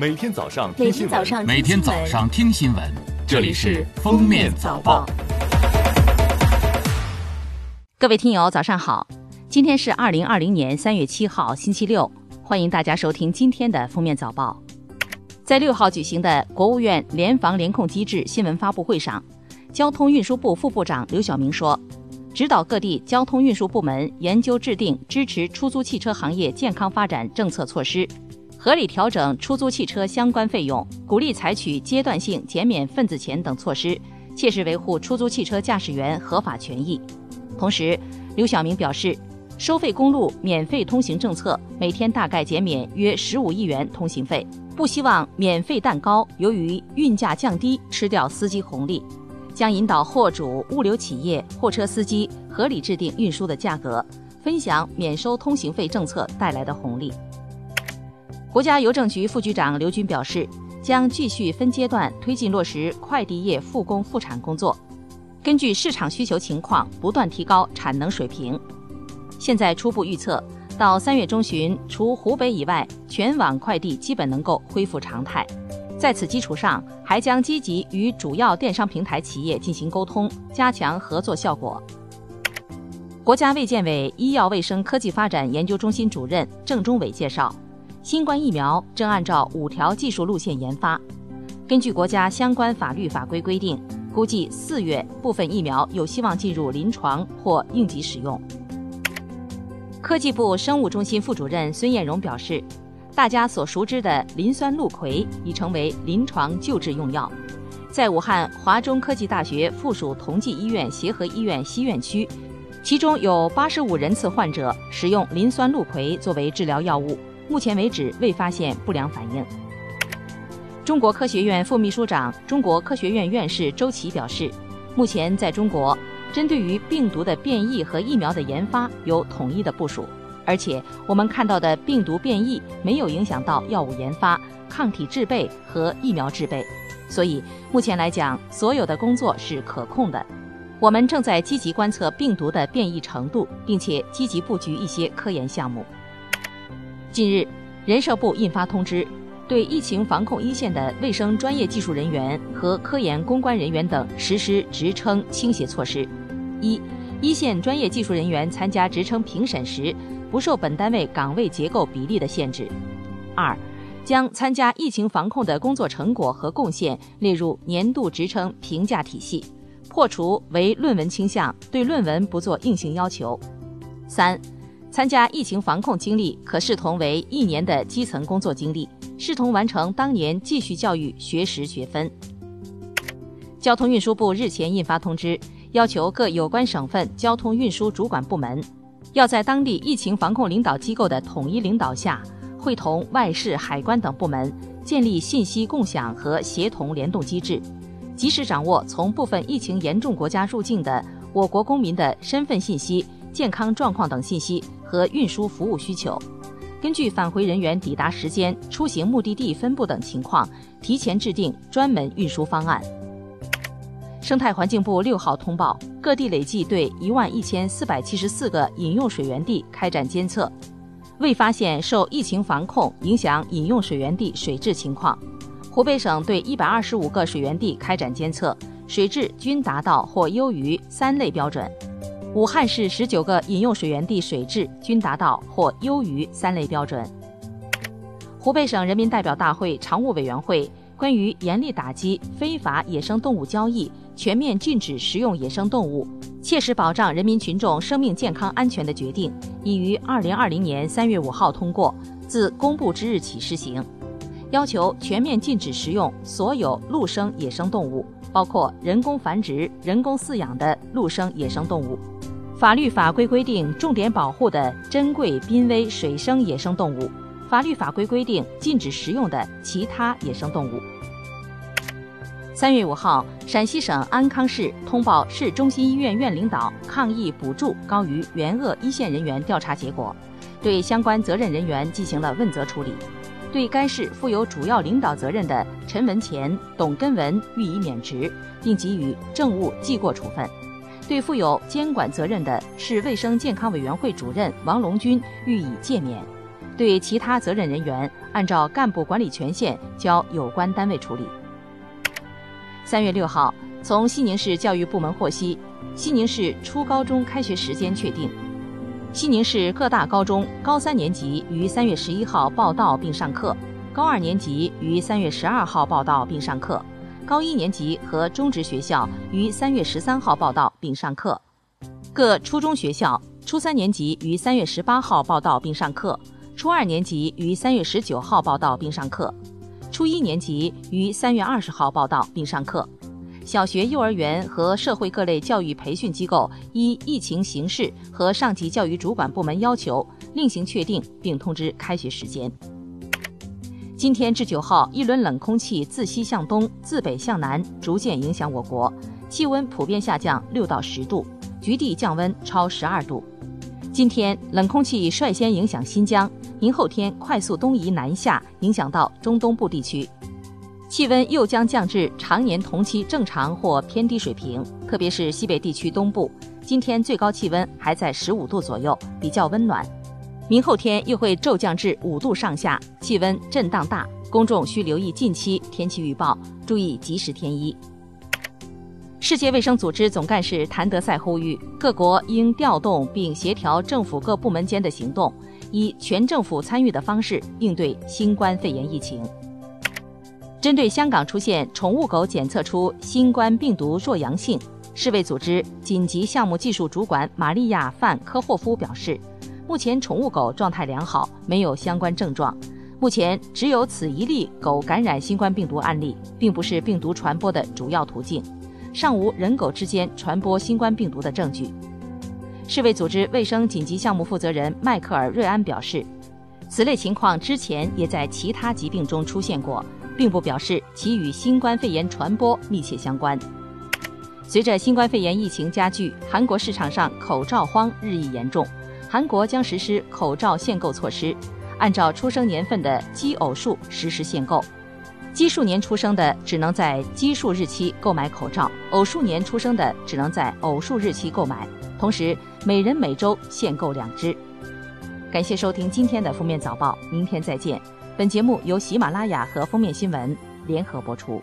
每天早上每听新闻，天早上每天早上听新闻，这里是《封面早报》。各位听友，早上好！今天是二零二零年三月七号，星期六，欢迎大家收听今天的《封面早报》。在六号举行的国务院联防联控机制新闻发布会上，交通运输部副部长刘晓明说，指导各地交通运输部门研究制定支持出租汽车行业健康发展政策措施。合理调整出租汽车相关费用，鼓励采取阶段性减免份子钱等措施，切实维护出租汽车驾驶员合法权益。同时，刘晓明表示，收费公路免费通行政策每天大概减免约十五亿元通行费，不希望免费蛋糕由于运价降低吃掉司机红利，将引导货主、物流企业、货车司机合理制定运输的价格，分享免收通行费政策带来的红利。国家邮政局副局长刘军表示，将继续分阶段推进落实快递业复工复产工作，根据市场需求情况不断提高产能水平。现在初步预测，到三月中旬，除湖北以外，全网快递基本能够恢复常态。在此基础上，还将积极与主要电商平台企业进行沟通，加强合作效果。国家卫健委医药卫生科技发展研究中心主任郑中伟介绍。新冠疫苗正按照五条技术路线研发，根据国家相关法律法规规定，估计四月部分疫苗有希望进入临床或应急使用。科技部生物中心副主任孙艳荣表示，大家所熟知的磷酸氯喹已成为临床救治用药，在武汉华中科技大学附属同济医院协和医院西院区，其中有八十五人次患者使用磷酸氯喹作为治疗药物。目前为止未发现不良反应。中国科学院副秘书长、中国科学院院士周琦表示，目前在中国，针对于病毒的变异和疫苗的研发有统一的部署，而且我们看到的病毒变异没有影响到药物研发、抗体制备和疫苗制备，所以目前来讲，所有的工作是可控的。我们正在积极观测病毒的变异程度，并且积极布局一些科研项目。近日，人社部印发通知，对疫情防控一线的卫生专业技术人员和科研攻关人员等实施职称倾斜措施：一、一线专业技术人员参加职称评审时，不受本单位岗位结构比例的限制；二、将参加疫情防控的工作成果和贡献列入年度职称评价体系，破除为论文倾向，对论文不做硬性要求；三。参加疫情防控经历可视同为一年的基层工作经历，视同完成当年继续教育学时学分。交通运输部日前印发通知，要求各有关省份交通运输主管部门，要在当地疫情防控领导机构的统一领导下，会同外事、海关等部门建立信息共享和协同联动机制，及时掌握从部分疫情严重国家入境的我国公民的身份信息。健康状况等信息和运输服务需求，根据返回人员抵达时间、出行目的地分布等情况，提前制定专门运输方案。生态环境部六号通报，各地累计对一万一千四百七十四个饮用水源地开展监测，未发现受疫情防控影响饮用水源地水质情况。湖北省对一百二十五个水源地开展监测，水质均达到或优于三类标准。武汉市十九个饮用水源地水质均达到或优于三类标准。湖北省人民代表大会常务委员会关于严厉打击非法野生动物交易、全面禁止食用野生动物、切实保障人民群众生命健康安全的决定，已于二零二零年三月五号通过，自公布之日起施行，要求全面禁止食用所有陆生野生动物，包括人工繁殖、人工饲养的陆生野生动物。法律法规规定重点保护的珍贵濒危水生野生动物，法律法规规定禁止食用的其他野生动物。三月五号，陕西省安康市通报市中心医院院领导抗疫补助高于原鄂一线人员调查结果，对相关责任人员进行了问责处理，对该市负有主要领导责任的陈文乾、董根文予以免职，并给予政务记过处分。对负有监管责任的市卫生健康委员会主任王龙军予以诫勉，对其他责任人员按照干部管理权限交有关单位处理。三月六号，从西宁市教育部门获悉，西宁市初高中开学时间确定。西宁市各大高中高三年级于三月十一号报到并上课，高二年级于三月十二号报到并上课，高一年级和中职学校于三月十三号报到并上课。各初中学校初三年级于三月十八号报到并上课，初二年级于三月十九号报到并上课。初一年级于三月二十号报到并上课，小学、幼儿园和社会各类教育培训机构依疫情形势和上级教育主管部门要求，另行确定并通知开学时间。今天至九号，一轮冷空气自西向东、自北向南逐渐影响我国，气温普遍下降六到十度，局地降温超十二度。今天冷空气率先影响新疆。明后天快速东移南下，影响到中东部地区，气温又将降至常年同期正常或偏低水平。特别是西北地区东部，今天最高气温还在十五度左右，比较温暖。明后天又会骤降至五度上下，气温震荡大，公众需留意近期天气预报，注意及时添衣。世界卫生组织总干事谭德赛呼吁各国应调动并协调政府各部门间的行动。以全政府参与的方式应对新冠肺炎疫情。针对香港出现宠物狗检测出新冠病毒弱阳性，世卫组织紧急项目技术主管玛利亚·范科霍夫表示，目前宠物狗状态良好，没有相关症状。目前只有此一例狗感染新冠病毒案例，并不是病毒传播的主要途径，尚无人狗之间传播新冠病毒的证据。世卫组织卫生紧急项目负责人迈克尔·瑞安表示，此类情况之前也在其他疾病中出现过，并不表示其与新冠肺炎传播密切相关。随着新冠肺炎疫情加剧，韩国市场上口罩荒日益严重，韩国将实施口罩限购措施，按照出生年份的奇偶数实施限购，奇数年出生的只能在奇数日期购买口罩，偶数年出生的只能在偶数日期购买。同时，每人每周限购两只。感谢收听今天的封面早报，明天再见。本节目由喜马拉雅和封面新闻联合播出。